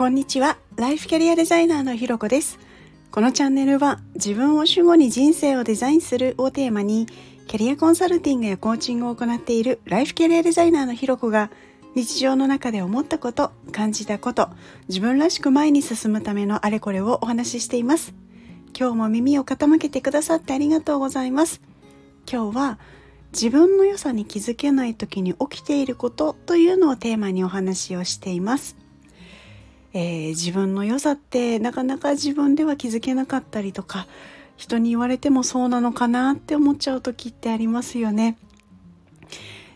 こんにちは。ライフキャリアデザイナーのひろこです。このチャンネルは自分を主語に人生をデザインするをテーマにキャリアコンサルティングやコーチングを行っているライフキャリアデザイナーのひろこが日常の中で思ったこと感じたこと自分らしく前に進むためのあれこれをお話ししています。今日も耳を傾けてくださってありがとうございます。今日は自分の良さに気づけない時に起きていることというのをテーマにお話をしています。えー、自分の良さってなかなか自分では気づけなかったりとか人に言われてもそうなのかなって思っちゃう時ってありますよね。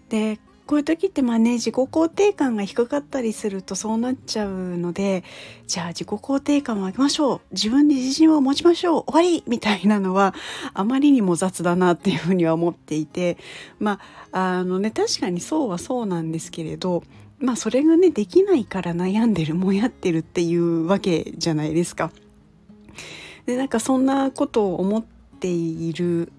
でこういう時ってまあね自己肯定感が低かったりするとそうなっちゃうのでじゃあ自己肯定感を上げましょう自分に自信を持ちましょう終わりみたいなのはあまりにも雑だなっていうふうには思っていてまああのね確かにそうはそうなんですけれどまあそれがねできないから悩んでるもやってるっていうわけじゃないですか。でなんかそんなことを思っている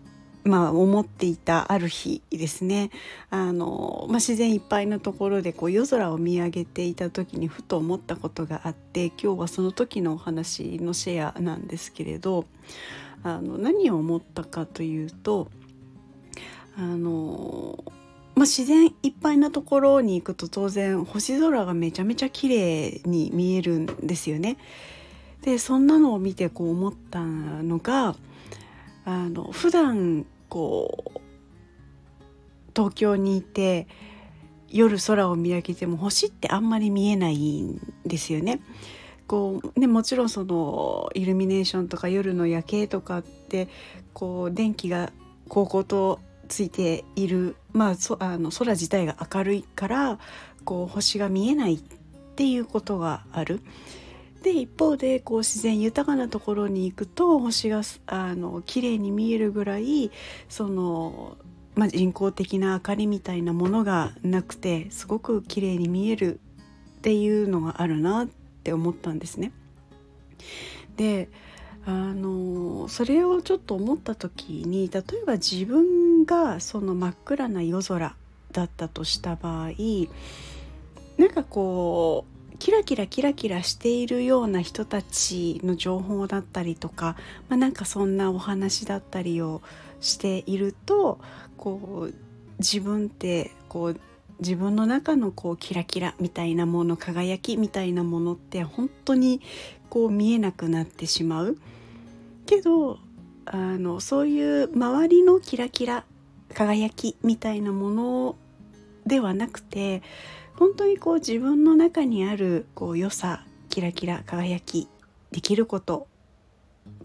まあ思っていたある日ですねあの、まあ、自然いっぱいのところでこう夜空を見上げていた時にふと思ったことがあって今日はその時のお話のシェアなんですけれどあの何を思ったかというとあのまあ、自然いっぱいなところに行くと当然星空がめちゃめちゃ綺麗に見えるんですよね。でそんなのを見てこう思ったのがあの普段こう東京にいて夜空を見上げても星ってあんまり見えないんですよね。こうね、もちろんそのイルミネーションとか夜の夜景とかってこう電気がこうことついている、まあ、そあの空自体が明るいからこう星が見えないっていうことがある。で一方でこう自然豊かなところに行くと星があの綺麗に見えるぐらいその、まあ、人工的な明かりみたいなものがなくてすごく綺麗に見えるっていうのがあるなって思ったんですね。であのそれをちょっと思った時に例えば自分がその真っ暗な夜空だったとした場合なんかこうキラキラキラキラしているような人たちの情報だったりとか、まあ、なんかそんなお話だったりをしているとこう自分ってこう自分の中のこうキラキラみたいなもの輝きみたいなものって本当にこう見えなくなってしまう。けどあのそういう周りのキラキラ輝きみたいなものではなくて本当にこう自分の中にあるこう良さキラキラ輝きできること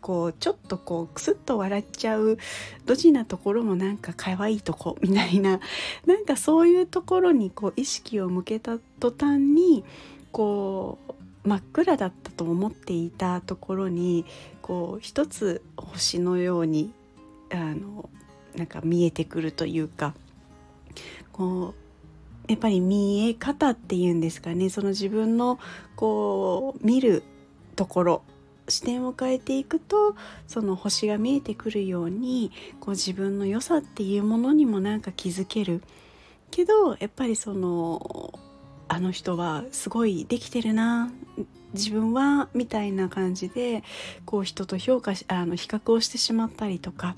こうちょっとこうクスッと笑っちゃうドジなところもなんか可愛いとこみたいななんかそういうところにこう意識を向けた途端にこう真っ暗だったと思っていたところにこう一つ星のようにあのなんか見えてくるというかこうやっぱり見え方っていうんですかね。その自分のこう見るところ視点を変えていくとその星が見えてくるようにこう自分の良さっていうものにもなんか気づける。けどやっぱりそのあの人はすごいできてるな自分はみたいな感じでこう人と評価しあの比較をしてしまったりとか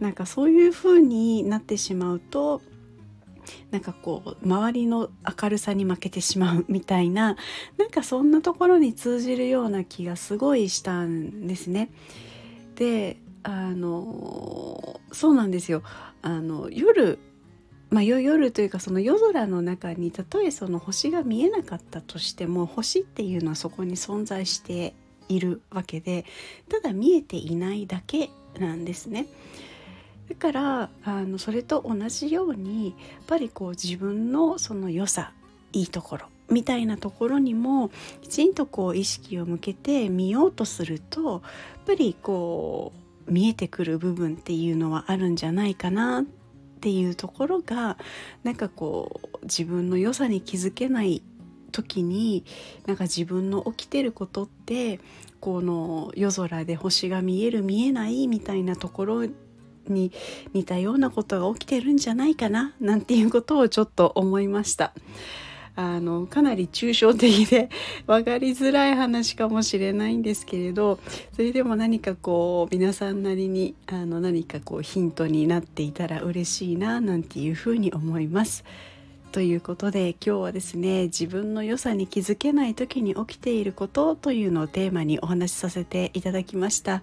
なんかそういう風になってしまうとなんかこう周りの明るさに負けてしまうみたいななんかそんなところに通じるような気がすごいしたんですね。であのそうなんですよあの夜まあ、夜というかその夜空の中にたとえその星が見えなかったとしても星っていうのはそこに存在しているわけでただ見えていないだけなんですね。だからあのそれと同じようにやっぱりこう自分のその良さいいところみたいなところにもきちんとこう意識を向けてみようとするとやっぱりこう見えてくる部分っていうのはあるんじゃないかなっていうところがなんかこう自分の良さに気づけない時になんか自分の起きてることってこの夜空で星が見える見えないみたいなところに似たようなことが起きてるんじゃないかななんていうことをちょっと思いました。あのかなり抽象的で 分かりづらい話かもしれないんですけれどそれでも何かこう皆さんなりにあの何かこうヒントになっていたら嬉しいななんていうふうに思います。ということで今日はですね自分の良さに気づけない時に起きていることというのをテーマにお話しさせていただきました